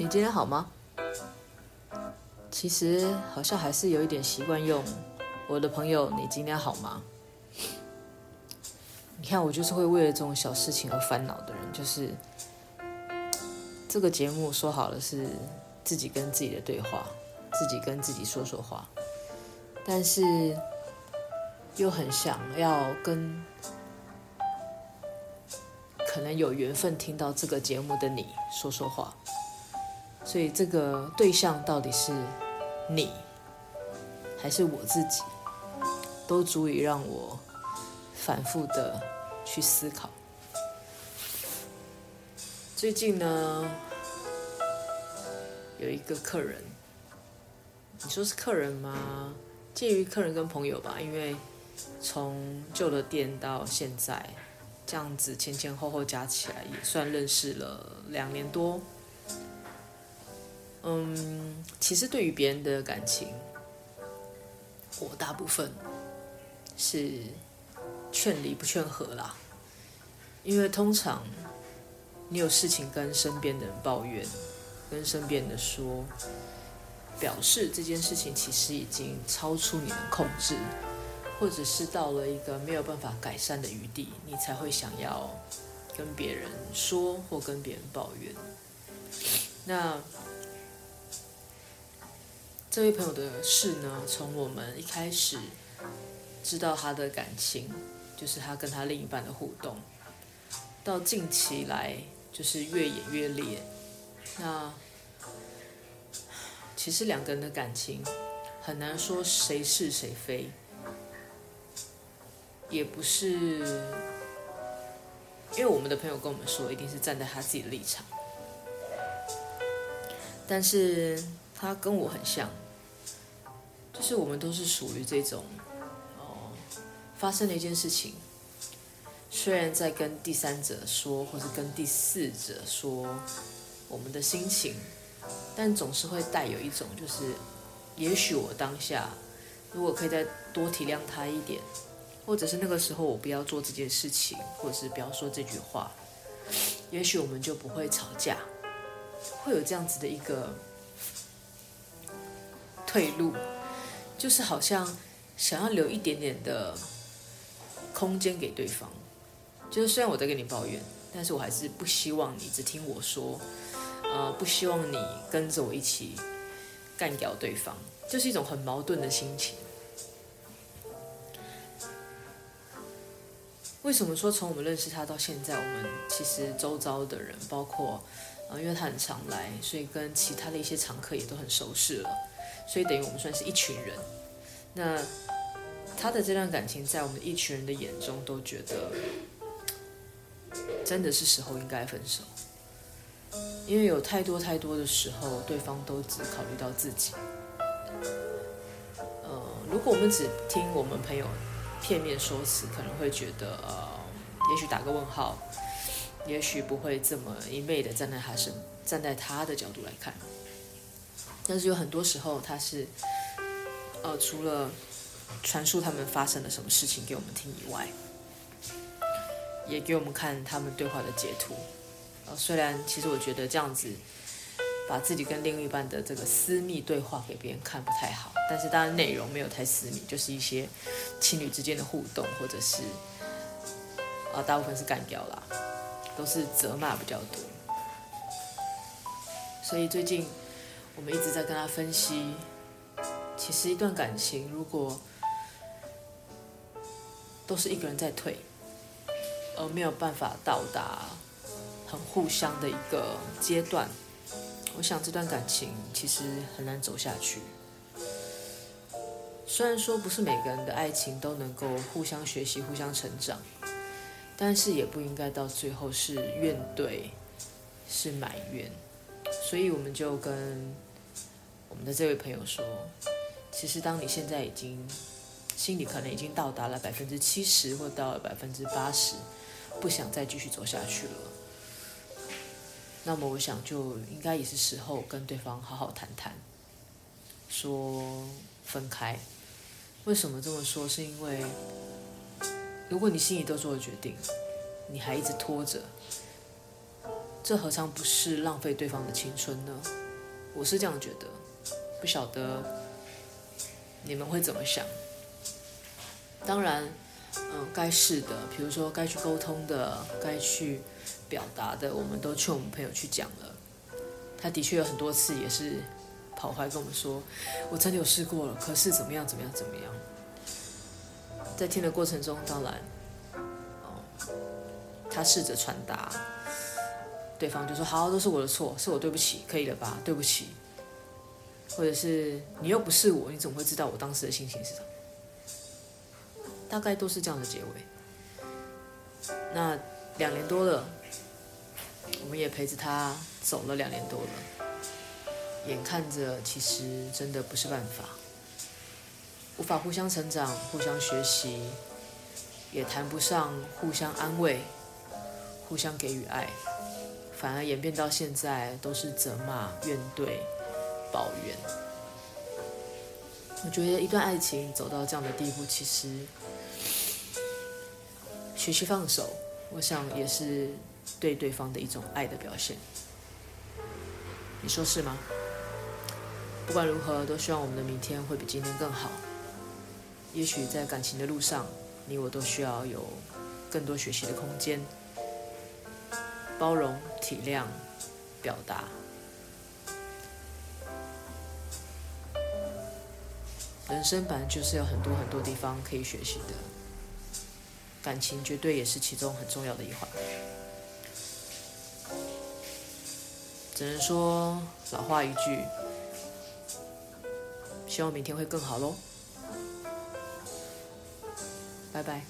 你今天好吗？其实好像还是有一点习惯用我的朋友，你今天好吗？你看，我就是会为了这种小事情而烦恼的人。就是这个节目说好了是自己跟自己的对话，自己跟自己说说话，但是又很想要跟可能有缘分听到这个节目的你说说话。所以这个对象到底是你，还是我自己，都足以让我反复的去思考。最近呢，有一个客人，你说是客人吗？介于客人跟朋友吧，因为从旧的店到现在，这样子前前后后加起来也算认识了两年多。嗯，其实对于别人的感情，我大部分是劝离不劝和啦。因为通常你有事情跟身边的人抱怨，跟身边的说，表示这件事情其实已经超出你的控制，或者是到了一个没有办法改善的余地，你才会想要跟别人说或跟别人抱怨。那。这位朋友的事呢，从我们一开始知道他的感情，就是他跟他另一半的互动，到近期来就是越演越烈。那其实两个人的感情很难说谁是谁非，也不是，因为我们的朋友跟我们说，一定是站在他自己的立场，但是。他跟我很像，就是我们都是属于这种，哦，发生了一件事情，虽然在跟第三者说，或是跟第四者说我们的心情，但总是会带有一种，就是也许我当下如果可以再多体谅他一点，或者是那个时候我不要做这件事情，或者是不要说这句话，也许我们就不会吵架，会有这样子的一个。退路，就是好像想要留一点点的空间给对方。就是虽然我在跟你抱怨，但是我还是不希望你只听我说，呃，不希望你跟着我一起干掉对方，就是一种很矛盾的心情。为什么说从我们认识他到现在，我们其实周遭的人，包括啊、因为他很常来，所以跟其他的一些常客也都很熟识了。所以等于我们算是一群人，那他的这段感情在我们一群人的眼中都觉得，真的是时候应该分手，因为有太多太多的时候，对方都只考虑到自己。呃，如果我们只听我们朋友片面说辞，可能会觉得，呃，也许打个问号，也许不会这么一昧的站在他身，站在他的角度来看。但是有很多时候，他是，呃，除了传述他们发生了什么事情给我们听以外，也给我们看他们对话的截图。呃，虽然其实我觉得这样子把自己跟另一半的这个私密对话给别人看不太好，但是当然内容没有太私密，就是一些情侣之间的互动，或者是，呃，大部分是干掉啦，都是责骂比较多。所以最近。我们一直在跟他分析，其实一段感情如果都是一个人在退，而没有办法到达很互相的一个阶段，我想这段感情其实很难走下去。虽然说不是每个人的爱情都能够互相学习、互相成长，但是也不应该到最后是怨怼，是埋怨。所以我们就跟们的这位朋友说，其实当你现在已经心里可能已经到达了百分之七十或到了百分之八十，不想再继续走下去了，那么我想就应该也是时候跟对方好好谈谈，说分开。为什么这么说？是因为如果你心里都做了决定，你还一直拖着。这何尝不是浪费对方的青春呢？我是这样觉得，不晓得你们会怎么想。当然，嗯，该是的，比如说该去沟通的，该去表达的，我们都劝我们朋友去讲了。他的确有很多次也是跑回来跟我们说，我真的有试过了，可是怎么样怎么样怎么样。在听的过程中，当然，哦，他试着传达。对方就说：“好，都是我的错，是我对不起，可以了吧？对不起。”或者是你又不是我，你怎么会知道我当时的心情是什么？大概都是这样的结尾。那两年多了，我们也陪着他走了两年多了，眼看着其实真的不是办法，无法互相成长、互相学习，也谈不上互相安慰、互相给予爱。反而演变到现在都是责骂、怨怼、抱怨。我觉得一段爱情走到这样的地步，其实学习放手，我想也是对对方的一种爱的表现。你说是吗？不管如何，都希望我们的明天会比今天更好。也许在感情的路上，你我都需要有更多学习的空间。包容、体谅、表达，人生本来就是有很多很多地方可以学习的，感情绝对也是其中很重要的一环。只能说老话一句，希望明天会更好喽，拜拜。